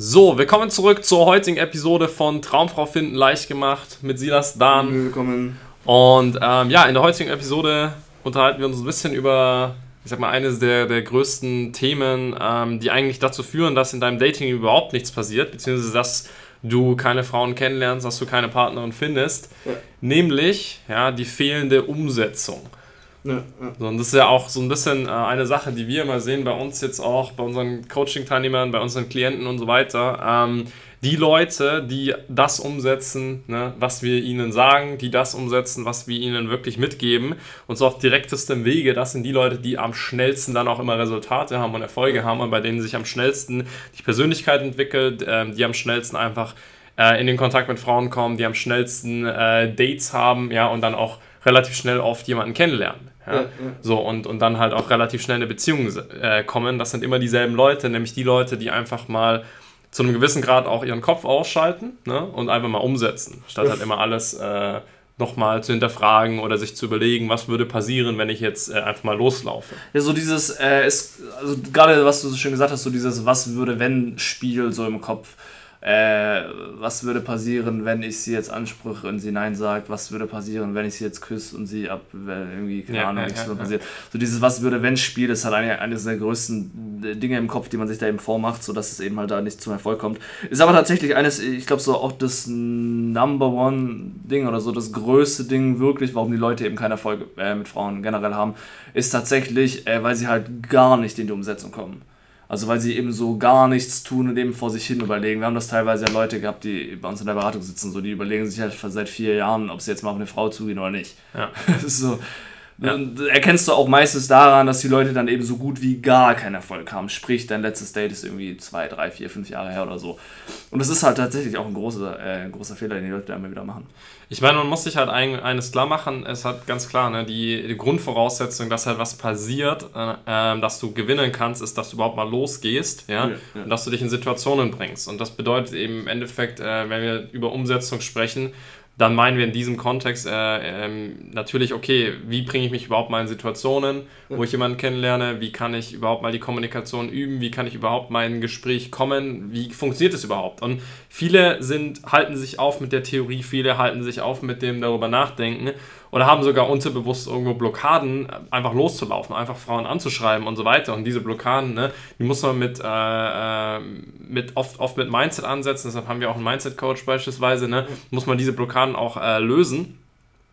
So, willkommen zurück zur heutigen Episode von Traumfrau finden leicht gemacht mit Silas Dan. Willkommen. Und ähm, ja, in der heutigen Episode unterhalten wir uns ein bisschen über, ich sag mal, eines der, der größten Themen, ähm, die eigentlich dazu führen, dass in deinem Dating überhaupt nichts passiert, beziehungsweise dass du keine Frauen kennenlernst, dass du keine Partnerin findest, Ja. nämlich ja, die fehlende Umsetzung. Ja, ja. Und das ist ja auch so ein bisschen äh, eine Sache, die wir immer sehen bei uns jetzt auch, bei unseren Coaching-Teilnehmern, bei unseren Klienten und so weiter. Ähm, die Leute, die das umsetzen, ne, was wir ihnen sagen, die das umsetzen, was wir ihnen wirklich mitgeben und so auf direktestem Wege, das sind die Leute, die am schnellsten dann auch immer Resultate haben und Erfolge haben und bei denen sich am schnellsten die Persönlichkeit entwickelt, ähm, die am schnellsten einfach äh, in den Kontakt mit Frauen kommen, die am schnellsten äh, Dates haben, ja, und dann auch relativ schnell oft jemanden kennenlernen. Ja? So, und, und dann halt auch relativ schnell in eine Beziehung äh, kommen. Das sind immer dieselben Leute, nämlich die Leute, die einfach mal zu einem gewissen Grad auch ihren Kopf ausschalten ne? und einfach mal umsetzen, statt halt immer alles äh, nochmal zu hinterfragen oder sich zu überlegen, was würde passieren, wenn ich jetzt äh, einfach mal loslaufe. Ja, so dieses, äh, ist, also gerade was du so schön gesagt hast, so dieses Was würde wenn Spiel so im Kopf. Äh, was würde passieren, wenn ich sie jetzt ansprüche und sie Nein sagt? Was würde passieren, wenn ich sie jetzt küsse und sie ab, wenn irgendwie, keine Ja, Ahnung, nichts ja, ja. passiert. So dieses Was würde wenn Spiel ist halt eine, eines der größten äh, Dinge im Kopf, die man sich da eben vormacht, sodass es eben halt da nicht zum Erfolg kommt. Ist aber tatsächlich eines, ich glaube, so auch das Number One Ding oder so das größte Ding wirklich, warum die Leute eben keinen Erfolg äh, mit Frauen generell haben, ist tatsächlich, äh, weil sie halt gar nicht in die Umsetzung kommen. Also weil sie eben so gar nichts tun und eben vor sich hin überlegen. Wir haben das teilweise ja Leute gehabt, die bei uns in der Beratung sitzen, so die überlegen sich halt seit vier Jahren, ob sie jetzt mal auf eine Frau zugehen oder nicht. Ja. Das ist so. Ja. Erkennst du auch meistens daran, dass die Leute dann eben so gut wie gar keinen Erfolg haben. Sprich, dein letztes Date ist irgendwie zwei, drei, vier, fünf Jahre her oder so. Und das ist halt tatsächlich auch ein großer, äh, ein großer Fehler, den die Leute da immer wieder machen. Ich meine, man muss sich halt ein, eines klar machen, es hat ganz klar, ne, die, die Grundvoraussetzung, dass halt was passiert, äh, ähm, dass du gewinnen kannst, ist, dass du überhaupt mal losgehst, ja, Ja, ja. und dass du dich in Situationen bringst. Und das bedeutet eben im Endeffekt, äh, wenn wir über Umsetzung sprechen, dann meinen wir in diesem Kontext äh, ähm, natürlich, okay, wie bringe ich mich überhaupt mal in Situationen, wo ich jemanden kennenlerne, wie kann ich überhaupt mal die Kommunikation üben, wie kann ich überhaupt mal in ein Gespräch kommen, wie funktioniert es überhaupt? Und viele sind, halten sich auf mit der Theorie, viele halten sich auf mit dem darüber nachdenken oder haben sogar unterbewusst irgendwo Blockaden, einfach loszulaufen, einfach Frauen anzuschreiben und so weiter. Und diese Blockaden, ne, die muss man mit, äh, äh, mit oft, oft mit Mindset ansetzen, deshalb haben wir auch einen Mindset-Coach beispielsweise, ne, muss man diese Blockaden auch äh, lösen.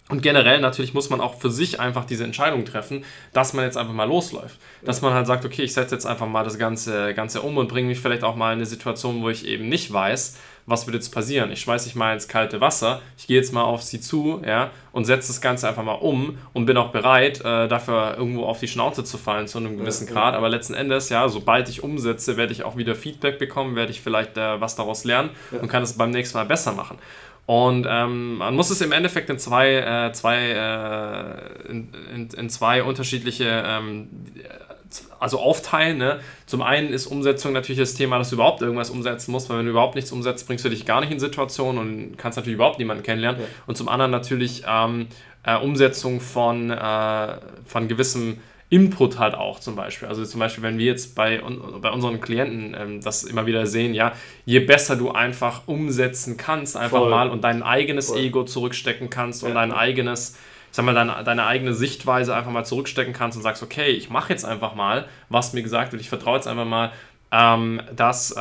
Und generell natürlich muss man auch für sich einfach diese Entscheidung treffen, dass man jetzt einfach mal losläuft. Dass man halt sagt, okay, ich setze jetzt einfach mal das Ganze, Ganze um und bringe mich vielleicht auch mal in eine Situation, wo ich eben nicht weiß, was wird jetzt passieren. Ich schmeiße mich mal ins kalte Wasser, ich gehe jetzt mal auf sie zu, ja, und setze das Ganze einfach mal um und bin auch bereit, äh, dafür irgendwo auf die Schnauze zu fallen zu einem gewissen ja. Grad. Aber letzten Endes, ja, sobald ich umsetze, werde ich auch wieder Feedback bekommen, werde ich vielleicht äh, was daraus lernen Ja. und kann es beim nächsten Mal besser machen. Und ähm, man muss es im Endeffekt in zwei, äh, zwei, äh, in, in, in zwei unterschiedliche, ähm, also aufteilen. Ne? Zum einen ist Umsetzung natürlich das Thema, dass du überhaupt irgendwas umsetzen musst, weil wenn du überhaupt nichts umsetzt, bringst du dich gar nicht in Situationen und kannst natürlich überhaupt niemanden kennenlernen. Ja. Und zum anderen natürlich ähm, äh, Umsetzung von, äh, von gewissem Input halt auch zum Beispiel. Also zum Beispiel, wenn wir jetzt bei, bei unseren Klienten ähm, das immer wieder sehen, ja, je besser du einfach umsetzen kannst, einfach Voll. mal und dein eigenes Voll. Ego zurückstecken kannst und Ja. dein eigenes, ich sag mal, deine, deine eigene Sichtweise einfach mal zurückstecken kannst und sagst, okay, ich mache jetzt einfach mal, was mir gesagt wird, ich vertraue jetzt einfach mal, ähm, dass, äh,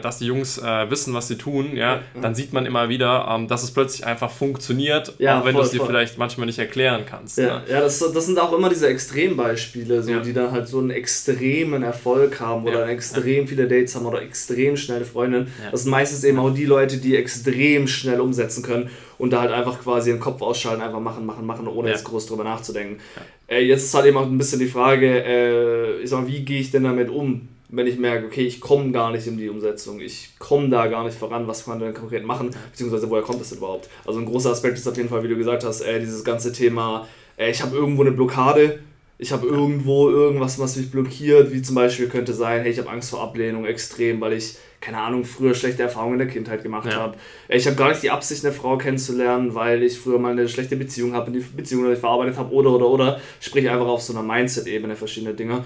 dass die Jungs äh, wissen, was sie tun, ja, ja. dann sieht man immer wieder, ähm, dass es plötzlich einfach funktioniert, Ja, auch wenn du es dir voll. vielleicht manchmal nicht erklären kannst. Ja, Ne? ja das, das sind auch immer diese Extrembeispiele, so, Ja. die dann halt so einen extremen Erfolg haben oder Ja. extrem viele Dates haben oder extrem schnelle Freundinnen. Das sind meistens eben auch die Leute, die extrem schnell umsetzen können und da halt einfach quasi den Kopf ausschalten, einfach machen, machen, machen, ohne jetzt groß drüber nachzudenken. Äh, jetzt ist halt eben auch ein bisschen die Frage, äh, ich sag mal, wie gehe ich denn damit um? Wenn ich merke, okay, ich komme gar nicht in die Umsetzung, ich komme da gar nicht voran, was kann man denn konkret machen, beziehungsweise woher kommt das überhaupt? Also ein großer Aspekt ist auf jeden Fall, wie du gesagt hast, äh, dieses ganze Thema, äh, ich habe irgendwo eine Blockade, ich habe irgendwo irgendwas, was mich blockiert, wie zum Beispiel könnte sein, hey, ich habe Angst vor Ablehnung extrem, weil ich keine Ahnung, früher schlechte Erfahrungen in der Kindheit gemacht ja. habe. Ich habe gar nicht die Absicht, eine Frau kennenzulernen, weil ich früher mal eine schlechte Beziehung habe, die Beziehung die ich verarbeitet habe, oder, oder, oder. Sprich einfach auf so einer Mindset-Ebene verschiedene Dinge.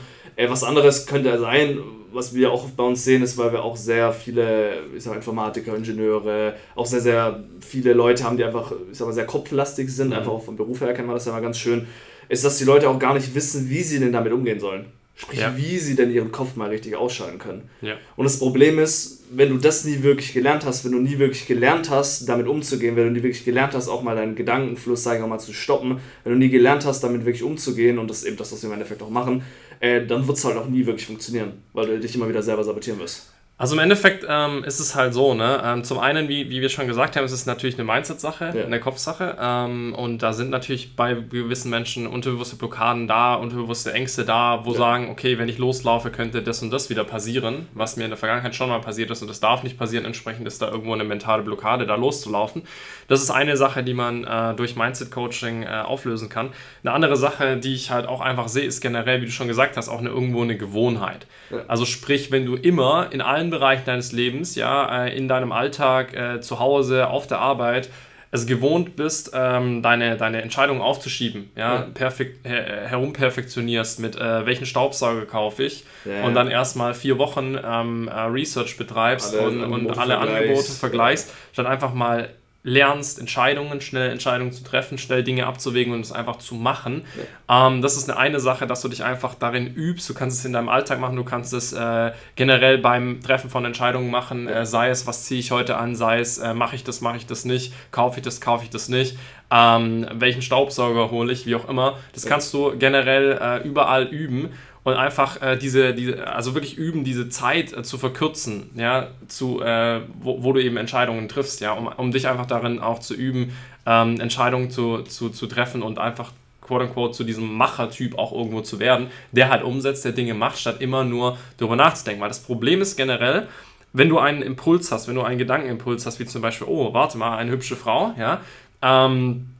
Was anderes könnte sein, was wir auch bei uns sehen, ist, weil wir auch sehr viele, ich sag mal, Informatiker, Ingenieure, auch sehr, sehr viele Leute haben, die einfach, ich sag mal, sehr kopflastig sind, mhm. einfach auch vom Beruf her kennt man das ja mal ganz schön, ist, dass die Leute auch gar nicht wissen, wie sie denn damit umgehen sollen. Sprich, ja. wie sie denn ihren Kopf mal richtig ausschalten können. Ja. Und das Problem ist, wenn du das nie wirklich gelernt hast, wenn du nie wirklich gelernt hast, damit umzugehen, wenn du nie wirklich gelernt hast, auch mal deinen Gedankenfluss, sag ich mal, zu stoppen, wenn du nie gelernt hast, damit wirklich umzugehen, und das ist eben das, was wir im Endeffekt auch machen, äh, dann wird es halt auch nie wirklich funktionieren, weil du dich immer wieder selber sabotieren wirst. Also im Endeffekt ähm, ist es halt so, ne? Ähm, zum einen, wie, wie wir schon gesagt haben, ist es natürlich eine Mindset-Sache, ja. eine Kopfsache. Ähm, und da sind natürlich bei gewissen Menschen unterbewusste Blockaden da, unterbewusste Ängste da, wo ja. sagen, okay, wenn ich loslaufe, könnte das und das wieder passieren, was mir in der Vergangenheit schon mal passiert ist und das darf nicht passieren. Entsprechend ist da irgendwo eine mentale Blockade, da loszulaufen. Das ist eine Sache, die man äh, durch Mindset-Coaching äh, auflösen kann. Eine andere Sache, die ich halt auch einfach sehe, ist generell, wie du schon gesagt hast, auch eine, irgendwo eine Gewohnheit. Ja. Also sprich, wenn du immer in allen Bereichen deines Lebens, ja, äh, in deinem Alltag, äh, zu Hause, auf der Arbeit, es gewohnt bist, ähm, deine, deine Entscheidungen aufzuschieben, ja, ja. Perfekt, her herumperfektionierst mit äh, welchen Staubsauger kaufe ich ja, und dann erstmal vier Wochen ähm, äh, Research betreibst alle und, und alle Angebote vergleichst, statt einfach mal lernst, Entscheidungen, schnell Entscheidungen zu treffen, schnell Dinge abzuwägen und es einfach zu machen. Ja. Ähm, das ist eine, eine Sache, dass du dich einfach darin übst. Du kannst es in deinem Alltag machen, du kannst es äh, generell beim Treffen von Entscheidungen machen, äh, sei es, was ziehe ich heute an, sei es, äh, mache ich das, mache ich das nicht, kaufe ich das, kaufe ich das nicht, ähm, welchen Staubsauger hole ich, wie auch immer. Das kannst du generell äh, überall üben und einfach äh, diese, diese, also wirklich üben, diese Zeit äh, zu verkürzen, ja, zu, äh, wo, wo, du eben Entscheidungen triffst, ja, um, um dich einfach darin auch zu üben, ähm, Entscheidungen zu, zu, zu treffen und einfach quote unquote zu diesem Machertyp auch irgendwo zu werden, der halt umsetzt, der Dinge macht, statt immer nur darüber nachzudenken. Weil das Problem ist generell, wenn du einen Impuls hast, wenn du einen Gedankenimpuls hast, wie zum Beispiel, oh, warte mal, eine hübsche Frau, ja, ähm,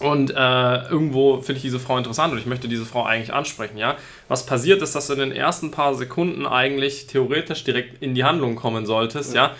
und äh, irgendwo finde ich diese Frau interessant und ich möchte diese Frau eigentlich ansprechen, ja. Was passiert ist, dass du in den ersten paar Sekunden eigentlich theoretisch direkt in die Handlung kommen solltest, ja.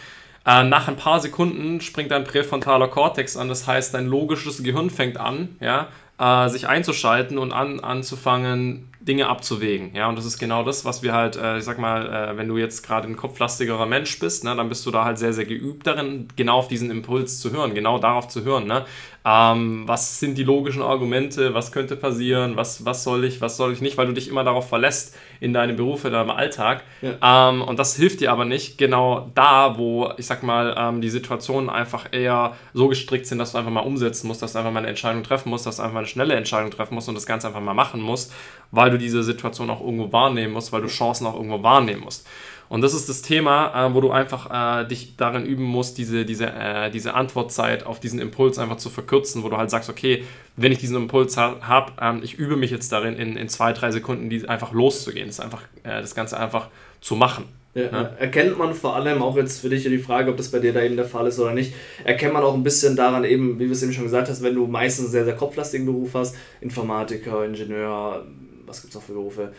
ja? Äh, nach ein paar Sekunden springt dein präfrontaler Kortex an, das heißt, dein logisches Gehirn fängt an, ja, äh, sich einzuschalten und an, anzufangen, Dinge abzuwägen. Ja, und das ist genau das, was wir halt, äh, ich sag mal, äh, wenn du jetzt gerade ein kopflastigerer Mensch bist, ne, dann bist du da halt sehr, sehr geübt darin, genau auf diesen Impuls zu hören, genau darauf zu hören. Ne? Ähm, was sind die logischen Argumente, was könnte passieren, was, was soll ich, was soll ich nicht, weil du dich immer darauf verlässt in deinem Beruf, in deinem Alltag. Ja. Ähm, und das hilft dir aber nicht genau da, wo, ich sag mal, ähm, die Situationen einfach eher so gestrickt sind, dass du einfach mal umsetzen musst, dass du einfach mal eine Entscheidung treffen musst, dass du einfach mal eine schnelle Entscheidung treffen musst und das Ganze einfach mal machen musst, weil du diese Situation auch irgendwo wahrnehmen musst, weil du Chancen auch irgendwo wahrnehmen musst. Und das ist das Thema, äh, wo du einfach äh, dich darin üben musst, diese, diese, äh, diese Antwortzeit auf diesen Impuls einfach zu verkürzen, wo du halt sagst, okay, wenn ich diesen Impuls ha habe, ähm, ich übe mich jetzt darin, in, in zwei, drei Sekunden die einfach loszugehen, das, einfach, äh, das Ganze einfach zu machen. Ja, ja. Erkennt man vor allem auch jetzt für dich die Frage, ob das bei dir da eben der Fall ist oder nicht, erkennt man auch ein bisschen daran eben, wie du es eben schon gesagt hast, wenn du meistens einen sehr, sehr kopflastigen Beruf hast, Informatiker, Ingenieur, was gibt es noch für Berufe,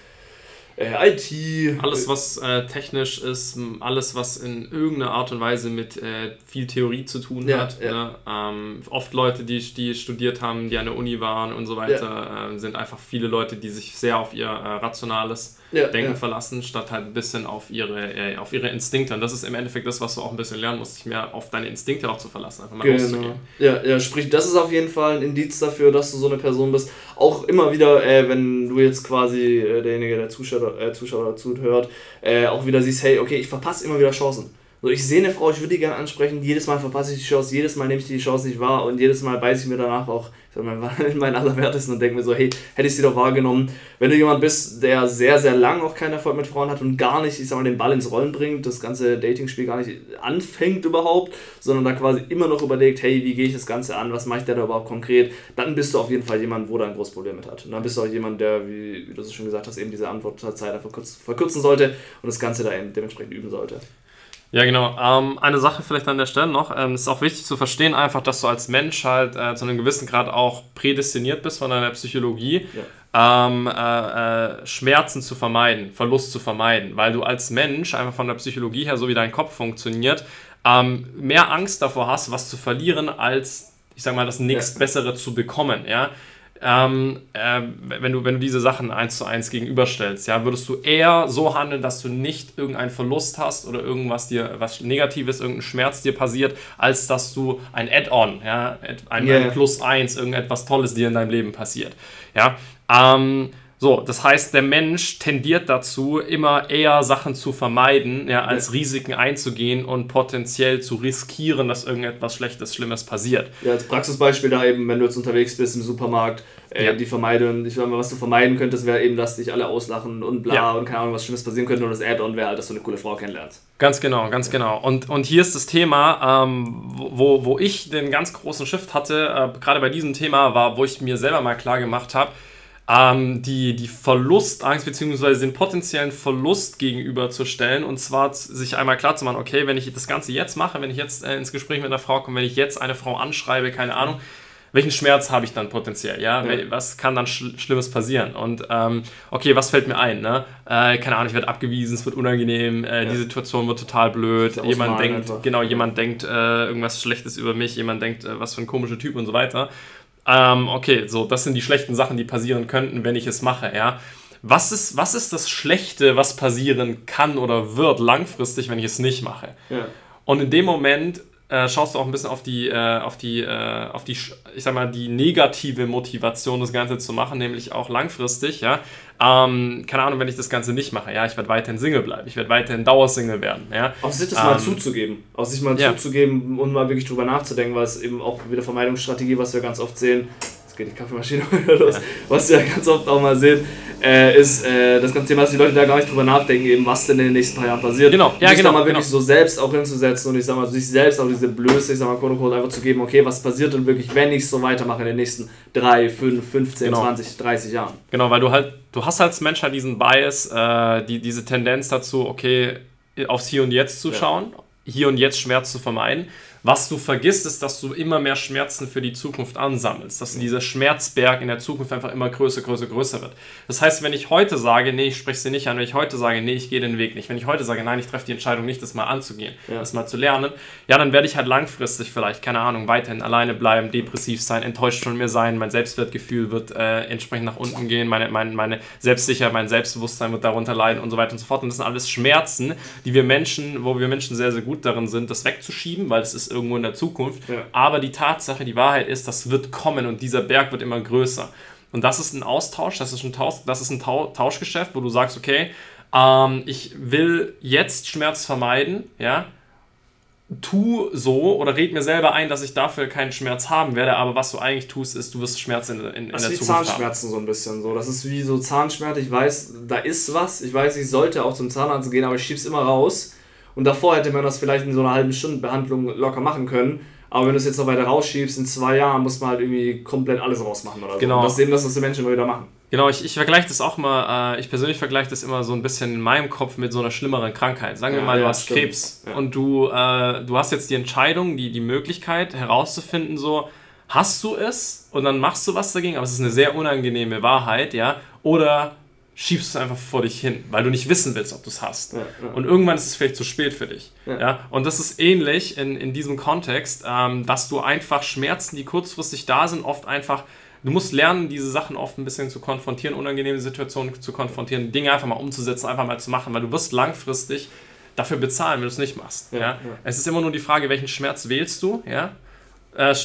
äh, IT. Alles, was äh, technisch ist, alles, was in irgendeiner Art und Weise mit äh, viel Theorie zu tun ja, hat. Ja. Ne? Ähm, oft Leute, die, die studiert haben, die an der Uni waren und so weiter, ja. Ähm, sind einfach viele Leute, die sich sehr auf ihr äh, rationales ja, Denken ja. verlassen, statt halt ein bisschen auf ihre, äh, auf ihre Instinkte. Und das ist im Endeffekt das, was du auch ein bisschen lernen musst, dich mehr auf deine Instinkte auch zu verlassen, einfach mal genau. Ja, ja, sprich, das ist auf jeden Fall ein Indiz dafür, dass du so eine Person bist. Auch immer wieder, äh, wenn du jetzt quasi äh, derjenige, der Zuschauer, äh, Zuschauer zuhört, äh, auch wieder siehst, hey, okay, ich verpasse immer wieder Chancen. So, ich sehe eine Frau, ich würde die gerne ansprechen, jedes Mal verpasse ich die Chance, jedes Mal nehme ich die Chance nicht wahr und jedes Mal beiße ich mir danach auch sag meinen Allerwertesten und denke mir so, hey, hätte ich sie doch wahrgenommen. Wenn du jemand bist, der sehr, sehr lang auch keinen Erfolg mit Frauen hat und gar nicht, ich sag mal, den Ball ins Rollen bringt, das ganze Dating-Spiel gar nicht anfängt überhaupt, sondern da quasi immer noch überlegt, hey, wie gehe ich das Ganze an, was mache ich da überhaupt konkret, dann bist du auf jeden Fall jemand, wo da ein großes Problem mit hat. Und dann bist du auch jemand, der, wie, wie du es schon gesagt hast, eben diese Antwortzeit verkürzen sollte und das Ganze da eben dementsprechend üben sollte. Ja, genau. Ähm, eine Sache vielleicht an der Stelle noch. Ähm, es ist auch wichtig zu verstehen, einfach, dass du als Mensch halt äh, zu einem gewissen Grad auch prädestiniert bist von deiner Psychologie. ähm, äh, äh, Schmerzen zu vermeiden, Verlust zu vermeiden, weil du als Mensch einfach von der Psychologie her, so wie dein Kopf funktioniert, ähm, mehr Angst davor hast, was zu verlieren, als, ich sag mal, das nächstbessere ja. zu bekommen, ja. Ähm, äh, wenn, du, wenn du diese Sachen eins zu eins gegenüberstellst, ja, würdest du eher so handeln, dass du nicht irgendeinen Verlust hast oder irgendwas dir, was Negatives, irgendein Schmerz dir passiert, als dass du ein Add-on, ja, ein, yeah. ein Plus eins, irgendetwas Tolles dir in deinem Leben passiert. Ja, ähm, so, das heißt, der Mensch tendiert dazu, immer eher Sachen zu vermeiden, ja, als ja. Risiken einzugehen und potenziell zu riskieren, dass irgendetwas Schlechtes, Schlimmes passiert. Ja, als Praxisbeispiel da eben, wenn du jetzt unterwegs bist im Supermarkt, äh, ja. die vermeiden, ich meine, was du vermeiden könntest, wäre eben, dass dich alle auslachen und bla ja. und keine Ahnung, was Schlimmes passieren könnte und das Add-on wäre halt, dass du eine coole Frau kennenlernst. Ganz genau, ganz genau. Und, und hier ist das Thema, ähm, wo, wo ich den ganz großen Shift hatte, äh, gerade bei diesem Thema, war, wo ich mir selber mal klar gemacht habe, ähm, die, die Verlustangst bzw. den potenziellen Verlust gegenüberzustellen und zwar sich einmal klar zu machen, okay, wenn ich das Ganze jetzt mache, wenn ich jetzt äh, ins Gespräch mit einer Frau komme, wenn ich jetzt eine Frau anschreibe, keine Ahnung, welchen Schmerz habe ich dann potenziell, ja? ja. Was kann dann Sch Schlimmes passieren? Und ähm, okay, was fällt mir ein, ne? Äh, keine Ahnung, ich werde abgewiesen, es wird unangenehm, äh, ja. die Situation wird total blöd, jemand denkt, einfach. genau, jemand denkt äh, irgendwas Schlechtes über mich, jemand denkt, äh, was für ein komischer Typ und so weiter ähm, okay, so, das sind die schlechten Sachen, die passieren könnten, wenn ich es mache, ja. Was ist, was ist das Schlechte, was passieren kann oder wird langfristig, wenn ich es nicht mache? Ja. Und in dem Moment äh, schaust du auch ein bisschen auf die, äh, auf die, äh, auf die, ich sag mal, die negative Motivation, das Ganze zu machen, nämlich auch langfristig, ja. Ähm, keine Ahnung, wenn ich das Ganze nicht mache, ja, ich werde weiterhin Single bleiben, ich werde weiterhin Dauersingle werden, ja. Auf sich das ähm, mal zuzugeben, auf sich mal ja. zuzugeben und mal wirklich drüber nachzudenken, weil es eben auch wieder Vermeidungsstrategie, was wir ganz oft sehen, geht die Kaffeemaschine los, ja. was wir ganz oft auch mal sehen, äh, ist äh, das ganze Thema, dass die Leute da gar nicht drüber nachdenken, eben, was denn in den nächsten paar Jahren passiert. Genau, ja, sich genau. mal wirklich genau. so selbst auch hinzusetzen und ich sag mal, sich selbst auch diese Blöße, ich sag mal, quote unquote, einfach zu geben, okay, was passiert denn wirklich, wenn ich so weitermache in den nächsten 3, 5, 15, genau. 20, 30 Jahren. Genau, weil du halt, du hast als Mensch halt diesen Bias, äh, die, diese Tendenz dazu, okay, aufs Hier und Jetzt zu schauen, hier und jetzt Schmerz zu vermeiden. Was du vergisst, ist, dass du immer mehr Schmerzen für die Zukunft ansammelst, dass dieser Schmerzberg in der Zukunft einfach immer größer, größer, größer wird. Das heißt, wenn ich heute sage, nee, ich spreche sie nicht an, wenn ich heute sage, nee, ich gehe den Weg nicht, wenn ich heute sage, nein, ich treffe die Entscheidung nicht, das mal anzugehen, ja. das mal zu lernen, ja, dann werde ich halt langfristig vielleicht, keine Ahnung, weiterhin alleine bleiben, depressiv sein, enttäuscht von mir sein, mein Selbstwertgefühl wird äh, entsprechend nach unten gehen, meine, meine, meine Selbstsicherheit, mein Selbstbewusstsein wird darunter leiden und so weiter und so fort. Und das sind alles Schmerzen, die wir Menschen, wo wir Menschen sehr, sehr gut darin sind, das wegzuschieben, weil es ist irgendwo in der Zukunft. Ja. Aber die Tatsache, die Wahrheit ist, das wird kommen und dieser Berg wird immer größer. Und das ist ein Austausch, das ist ein, Tausch, das ist ein Tauschgeschäft, wo du sagst, okay, ähm, ich will jetzt Schmerz vermeiden, ja, tu so oder red mir selber ein, dass ich dafür keinen Schmerz haben werde, aber was du eigentlich tust, ist, du wirst Schmerz in, in, in das der ist wie Zukunft Zahnschmerzen haben. so ein bisschen so. Das ist wie so Zahnschmerz. Ich weiß, da ist was. Ich weiß, ich sollte auch zum Zahnarzt gehen, aber ich schieb's immer raus. Und davor hätte man das vielleicht in so einer halben Stunde Behandlung locker machen können. Aber wenn du es jetzt noch weiter rausschiebst, in zwei Jahren muss man halt irgendwie komplett alles rausmachen oder so. Genau. Und das ist eben das, was die Menschen immer wieder machen. Genau, ich, ich vergleiche das auch mal, äh, ich persönlich vergleiche das immer so ein bisschen in meinem Kopf mit so einer schlimmeren Krankheit. Sagen wir mal, du ja, hast stimmt. Krebs ja. und du, äh, du hast jetzt die Entscheidung, die, die Möglichkeit herauszufinden, so, hast du es und dann machst du was dagegen, aber es ist eine sehr unangenehme Wahrheit, ja, oder schiebst du es einfach vor dich hin, weil du nicht wissen willst, ob du es hast. Ja, ja. Und irgendwann ist es vielleicht zu spät für dich. Ja. ja? Und das ist ähnlich in, in diesem Kontext, ähm, dass du einfach Schmerzen, die kurzfristig da sind, oft einfach, du musst lernen, diese Sachen oft ein bisschen zu konfrontieren, unangenehme Situationen zu konfrontieren, Dinge einfach mal umzusetzen, einfach mal zu machen, weil du wirst langfristig dafür bezahlen, wenn du es nicht machst. Ja, Es ist immer nur die Frage, welchen Schmerz wählst du, ja? Äh,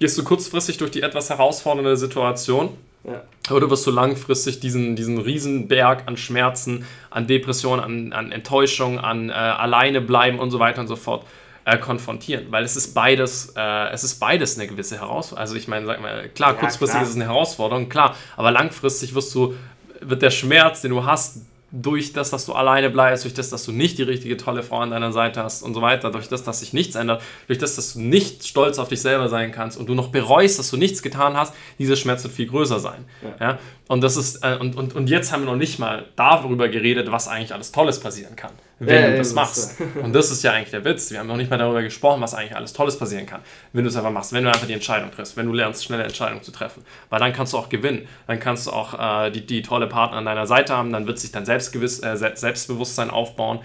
gehst du kurzfristig durch die etwas herausfordernde Situation ja. Oder wirst du langfristig diesen, diesen Riesenberg an Schmerzen, an Depressionen, an, an Enttäuschung, an äh, alleine bleiben und so weiter und so fort äh, konfrontieren? Weil es ist beides, äh, es ist beides eine gewisse Herausforderung. Also ich meine, sag mal, klar, ja, kurzfristig klar. ist es eine Herausforderung, klar, aber langfristig wirst du, wird der Schmerz, den du hast, durch das, dass du alleine bleibst, durch das, dass du nicht die richtige tolle Frau an deiner Seite hast und so weiter, durch das, dass sich nichts ändert, durch das, dass du nicht stolz auf dich selber sein kannst und du noch bereust, dass du nichts getan hast, dieser Schmerz wird viel größer sein. Ja. ja? Und, das ist, äh, und, und, und jetzt haben wir noch nicht mal darüber geredet, was eigentlich alles Tolles passieren kann. Wenn Ja, du ja, das das machst. ist Und das ist ja eigentlich der Witz. Wir haben noch nicht mal darüber gesprochen, was eigentlich alles Tolles passieren kann, wenn du es einfach machst, wenn du einfach die Entscheidung triffst, wenn du lernst, schnelle Entscheidungen zu treffen. Weil dann kannst du auch gewinnen. Dann kannst du auch äh, die, die tolle Partner an deiner Seite haben, dann wird sich dein Selbstgewiss, äh, Se- Selbstbewusstsein aufbauen.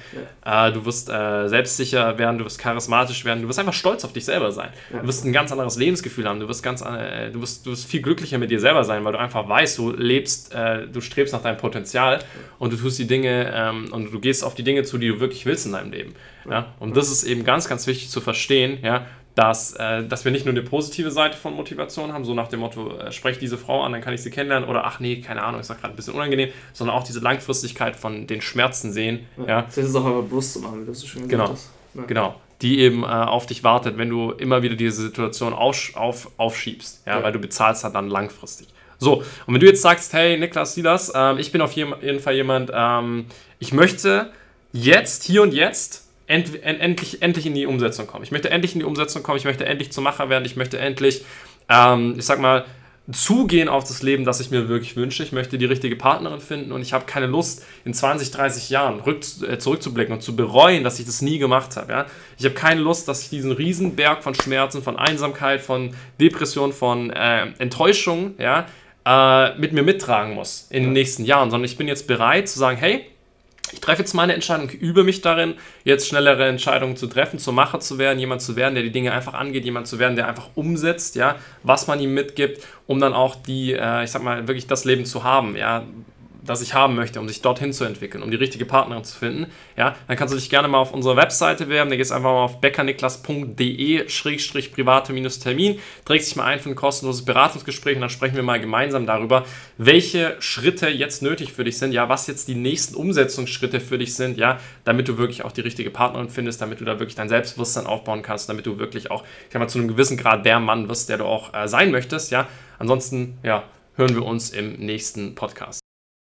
Äh, du wirst äh, selbstsicher werden, du wirst charismatisch werden, du wirst einfach stolz auf dich selber sein. Du wirst ein ganz anderes Lebensgefühl haben, du wirst, ganz, äh, du, wirst, du wirst viel glücklicher mit dir selber sein, weil du einfach weißt, du lebst, äh, du strebst nach deinem Potenzial und du tust die Dinge ähm, und du gehst auf die Dinge zu, die du wirklich willst in deinem Leben. Ja? Und das ist eben ganz, ganz wichtig zu verstehen, ja, dass, äh, dass wir nicht nur eine positive Seite von Motivation haben, so nach dem Motto, äh, spreche diese Frau an, dann kann ich sie kennenlernen, oder ach nee, keine Ahnung, ist doch gerade ein bisschen unangenehm, sondern auch diese Langfristigkeit von den Schmerzen sehen, ja, Das ist auch einfach bewusst zu machen, wie du so schön gesagt Genau. hast. Ja. Genau. Die eben äh, auf dich wartet, wenn du immer wieder diese Situation auf, auf, aufschiebst, ja, Ja. weil du bezahlst halt dann langfristig. So, und wenn du jetzt sagst, hey Niklas, Silas, ähm, ich bin auf jeden Fall jemand, ähm, ich möchte jetzt, hier und jetzt, end, en, endlich, endlich in die Umsetzung kommen. Ich möchte endlich in die Umsetzung kommen, ich möchte endlich zum Macher werden, ich möchte endlich, ähm, ich sag mal, zugehen auf das Leben, das ich mir wirklich wünsche. Ich möchte die richtige Partnerin finden und ich habe keine Lust, in 20, 30 Jahren rück, äh, zurückzublicken und zu bereuen, dass ich das nie gemacht habe. Ja? Ich habe keine Lust, dass ich diesen Riesenberg von Schmerzen, von Einsamkeit, von Depression, von äh, Enttäuschung ja, äh, mit mir mittragen muss in den nächsten Jahren, sondern ich bin jetzt bereit zu sagen, hey, ich treffe jetzt meine Entscheidung, übe mich darin, jetzt schnellere Entscheidungen zu treffen, zum Macher zu werden, jemand zu werden, der die Dinge einfach angeht, jemand zu werden, der einfach umsetzt, ja, was man ihm mitgibt, um dann auch die, äh, ich sag mal, wirklich das Leben zu haben, ja, das ich haben möchte, um sich dorthin zu entwickeln, um die richtige Partnerin zu finden, ja, dann kannst du dich gerne mal auf unserer Webseite bewerben, da gehst einfach mal auf beckerniklas.de-private-termin, trägst dich mal ein für ein kostenloses Beratungsgespräch und dann sprechen wir mal gemeinsam darüber, welche Schritte jetzt nötig für dich sind, ja, was jetzt die nächsten Umsetzungsschritte für dich sind, ja, damit du wirklich auch die richtige Partnerin findest, damit du da wirklich dein Selbstbewusstsein aufbauen kannst, damit du wirklich auch, ich sag mal, zu einem gewissen Grad der Mann wirst, der du auch äh, sein möchtest, ja. Ansonsten, ja, hören wir uns im nächsten Podcast.